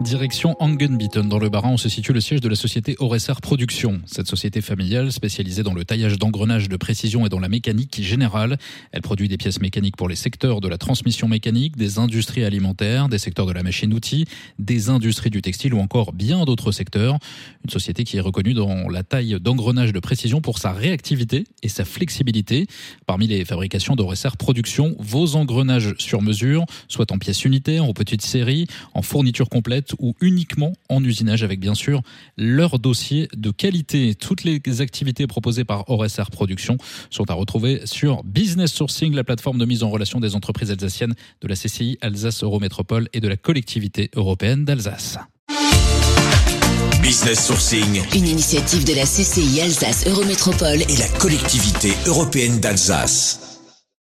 Direction Angenbieten, dans le Bas-Rhin, où se situe le siège de la société Oresser Production. Cette société familiale, spécialisée dans le taillage d'engrenages de précision et dans la mécanique générale, elle produit des pièces mécaniques pour les secteurs de la transmission mécanique, des industries alimentaires, des secteurs de la machine-outil, des industries du textile ou encore bien d'autres secteurs. Une société qui est reconnue dans la taille d'engrenages de précision pour sa réactivité et sa flexibilité. Parmi les fabrications d'Oresser Production, vos engrenages sur mesure, soit en pièces unitaires, en petites séries, en fourniture complète, ou uniquement en usinage avec bien sûr leur dossier de qualité. Toutes les activités proposées par ORSR Production sont à retrouver sur Business Sourcing, la plateforme de mise en relation des entreprises alsaciennes de la CCI Alsace Eurométropole et de la collectivité européenne d'Alsace. Business Sourcing, une initiative de la CCI Alsace Eurométropole et la collectivité européenne d'Alsace.